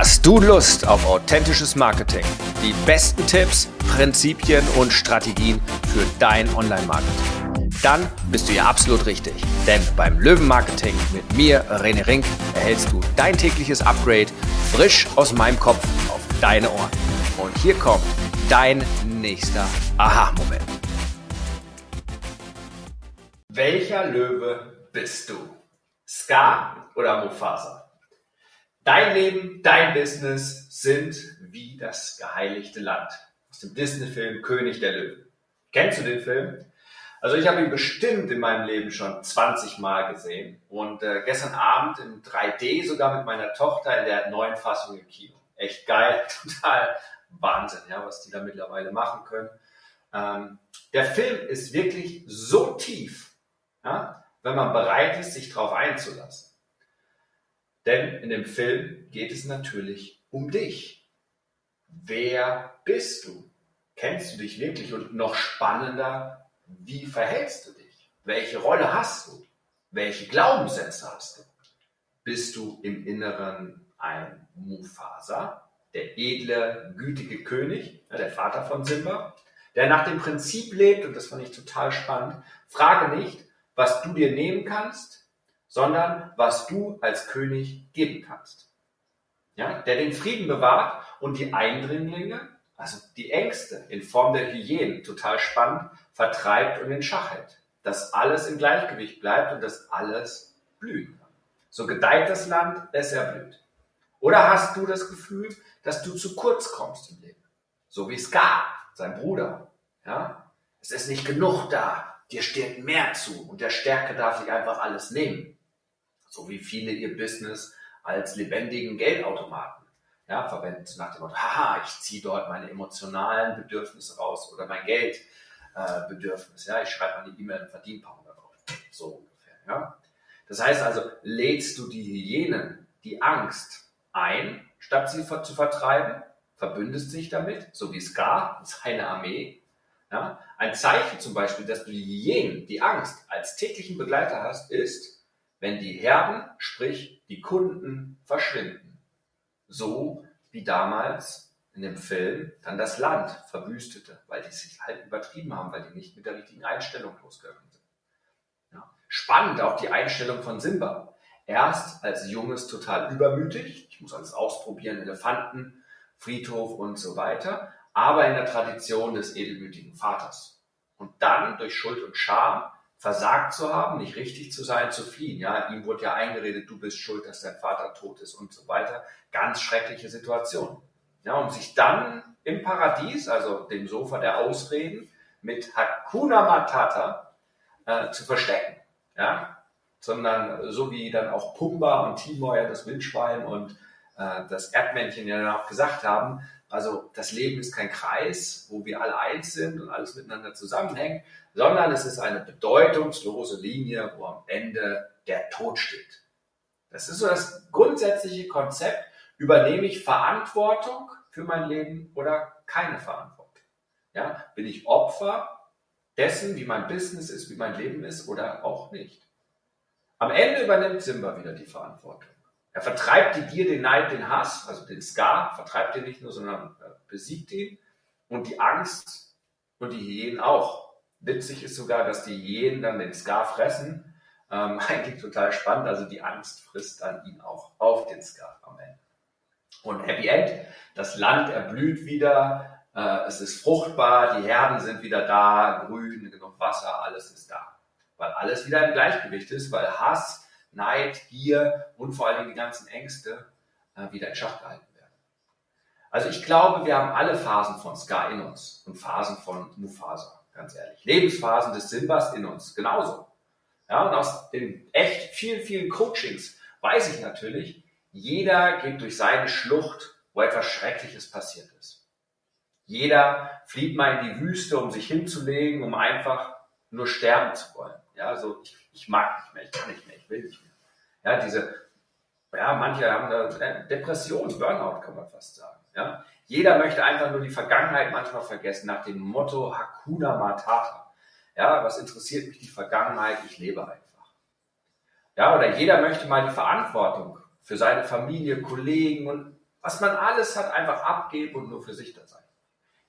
Hast du Lust auf authentisches Marketing? Die besten Tipps, Prinzipien und Strategien für dein Online-Marketing? Dann bist du hier absolut richtig. Denn beim Löwen-Marketing mit mir, René Rink, erhältst du dein tägliches Upgrade frisch aus meinem Kopf auf deine Ohren. Und hier kommt dein nächster Aha-Moment. Welcher Löwe bist du? Ska oder Mufasa? Dein Leben, dein Business sind wie das geheiligte Land. Aus dem Disney-Film König der Löwen. Kennst du den Film? Also ich habe ihn bestimmt in meinem Leben schon 20 Mal gesehen und äh, gestern Abend in 3D sogar mit meiner Tochter in der neuen Fassung im Kino. Echt geil, total Wahnsinn, ja, was die da mittlerweile machen können. Ähm, der Film ist wirklich so tief, ja, wenn man bereit ist, sich darauf einzulassen. Denn in dem Film geht es natürlich um dich. Wer bist du? Kennst du dich wirklich? Und noch spannender, wie verhältst du dich? Welche Rolle hast du? Welche Glaubenssätze hast du? Bist du im Inneren ein Mufasa, der edle, gütige König, der Vater von Simba, der nach dem Prinzip lebt, und das fand ich total spannend, frage nicht, was du dir nehmen kannst, sondern was du als König geben kannst. Ja, der den Frieden bewahrt und die Eindringlinge, also die Ängste in Form der Hyänen, total spannend, vertreibt und in Schach hält. Dass alles im Gleichgewicht bleibt und dass alles blühen kann. So gedeiht das Land, es erblüht. Oder hast du das Gefühl, dass du zu kurz kommst im Leben? So wie Ska, sein Bruder. Ja? Es ist nicht genug da. Dir steht mehr zu und der Stärke darf sich einfach alles nehmen so wie viele ihr Business als lebendigen Geldautomaten ja, verwenden, nach dem Motto, haha, ich ziehe dort meine emotionalen Bedürfnisse raus oder mein Geldbedürfnis. Äh, ja, ich schreibe eine E-Mail und verdiene ein paar hundert. So ungefähr. Ja. Das heißt also, lädst du die Hyänen, die Angst ein, statt sie zu vertreiben, verbündest dich damit, so wie Ska, seine Armee. Ja. Ein Zeichen zum Beispiel, dass du die Hyänen, die Angst als täglichen Begleiter hast, ist, wenn die Herden, sprich die Kunden, verschwinden. So wie damals in dem Film dann das Land verwüstete, weil die sich halt übertrieben haben, weil die nicht mit der richtigen Einstellung losgegangen sind. Ja. Spannend auch die Einstellung von Simba. Erst als Junges total übermütig, ich muss alles ausprobieren, Elefanten, Friedhof und so weiter, aber in der Tradition des edelmütigen Vaters. Und dann durch Schuld und Scham versagt zu haben, nicht richtig zu sein, zu fliehen. Ja, ihm wurde ja eingeredet, du bist schuld, dass dein Vater tot ist und so weiter. Ganz schreckliche Situation. Ja, um sich dann im Paradies, also dem Sofa der Ausreden, mit Hakuna Matata äh, zu verstecken. Ja, sondern so wie dann auch Pumba und Timor, ja, das Wildschwein und äh, das Erdmännchen ja dann auch gesagt haben, also das Leben ist kein Kreis, wo wir alle eins sind und alles miteinander zusammenhängt, sondern es ist eine bedeutungslose Linie, wo am Ende der Tod steht. Das ist so das grundsätzliche Konzept. Übernehme ich Verantwortung für mein Leben oder keine Verantwortung? Ja, bin ich Opfer dessen, wie mein Business ist, wie mein Leben ist oder auch nicht? Am Ende übernimmt Simba wieder die Verantwortung. Er vertreibt die Gier, den Neid, den Hass, also den Ska, vertreibt ihn nicht nur, sondern äh, besiegt ihn. Und die Angst und die Hyänen auch. Witzig ist sogar, dass die Hyänen dann den Ska fressen. Ähm, eigentlich total spannend. Also die Angst frisst dann ihn auch auf den Ska am Ende. Und Happy End, das Land erblüht wieder, äh, es ist fruchtbar, die Herden sind wieder da, grün, genug Wasser, alles ist da. Weil alles wieder im Gleichgewicht ist, weil Hass, Neid, Gier und vor allem die ganzen Ängste äh, wieder in Schach gehalten werden. Also ich glaube, wir haben alle Phasen von Ska in uns und Phasen von Mufasa, ganz ehrlich. Lebensphasen des Simbas in uns, genauso. Ja, und aus den echt vielen, vielen Coachings weiß ich natürlich, jeder geht durch seine Schlucht, wo etwas Schreckliches passiert ist. Jeder flieht mal in die Wüste, um sich hinzulegen, um einfach nur sterben zu wollen. Ja, so ich, ich mag nicht mehr, ich kann nicht mehr, ich will nicht mehr. Ja, diese, ja, manche haben da Depression, Burnout kann man fast sagen. Ja, jeder möchte einfach nur die Vergangenheit manchmal vergessen, nach dem Motto Hakuna Matata. Ja, was interessiert mich die Vergangenheit? Ich lebe einfach. Ja, oder jeder möchte mal die Verantwortung für seine Familie, Kollegen und Was man alles hat, einfach abgeben und nur für sich da sein.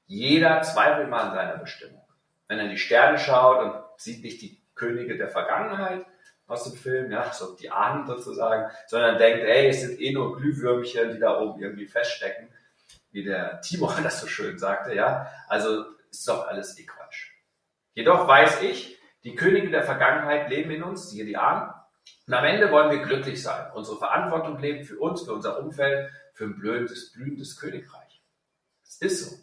Jeder zweifelt mal an seiner Bestimmung. Wenn er in die Sterne schaut und sieht nicht die Könige der Vergangenheit aus dem Film, ja, so die Ahnen sozusagen, sondern denkt, ey, es sind eh nur Glühwürmchen, die da oben irgendwie feststecken, wie der Timo das so schön sagte, ja. Also ist doch alles eh Quatsch. Jedoch weiß ich, die Könige der Vergangenheit leben in uns, siehe die Ahnen. Und am Ende wollen wir glücklich sein, unsere Verantwortung leben für uns, für unser Umfeld, für ein blühendes, blühendes Königreich. Das ist so.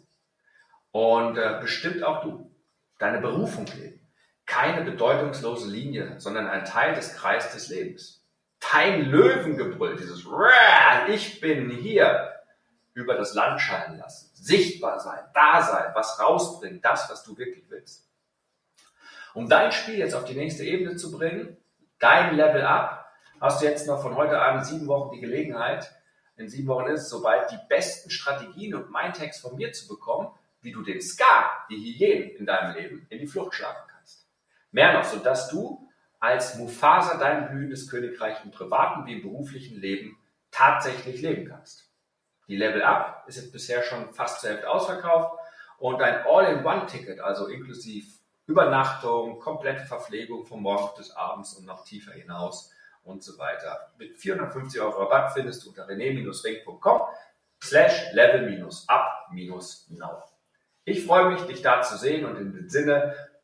Und äh, bestimmt auch du. Deine Berufung leben. Keine bedeutungslose Linie, sondern ein Teil des Kreises des Lebens. Dein Löwengebrüll, dieses Ich bin hier, über das Land scheinen lassen. Sichtbar sein, da sein, was rausbringen, das, was du wirklich willst. Um dein Spiel jetzt auf die nächste Ebene zu bringen, dein Level up, hast du jetzt noch von heute an sieben Wochen die Gelegenheit, in sieben Wochen ist es soweit, die besten Strategien und Mindtext von mir zu bekommen, wie du den Ska, die Hyänen in deinem Leben, in die Flucht schlagen kannst. Mehr noch, sodass du als Mufasa dein blühendes Königreich im privaten wie im beruflichen Leben tatsächlich leben kannst. Die Level Up ist jetzt bisher schon fast zur Hälfte ausverkauft und ein All-in-One-Ticket, also inklusive Übernachtung, komplette Verpflegung vom Morgen bis abends und noch tiefer hinaus und so weiter. Mit 450 Euro Rabatt findest du unter rené-ring.com slash level-up-now. Ich freue mich, dich da zu sehen und in dem Sinne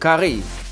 Carrey.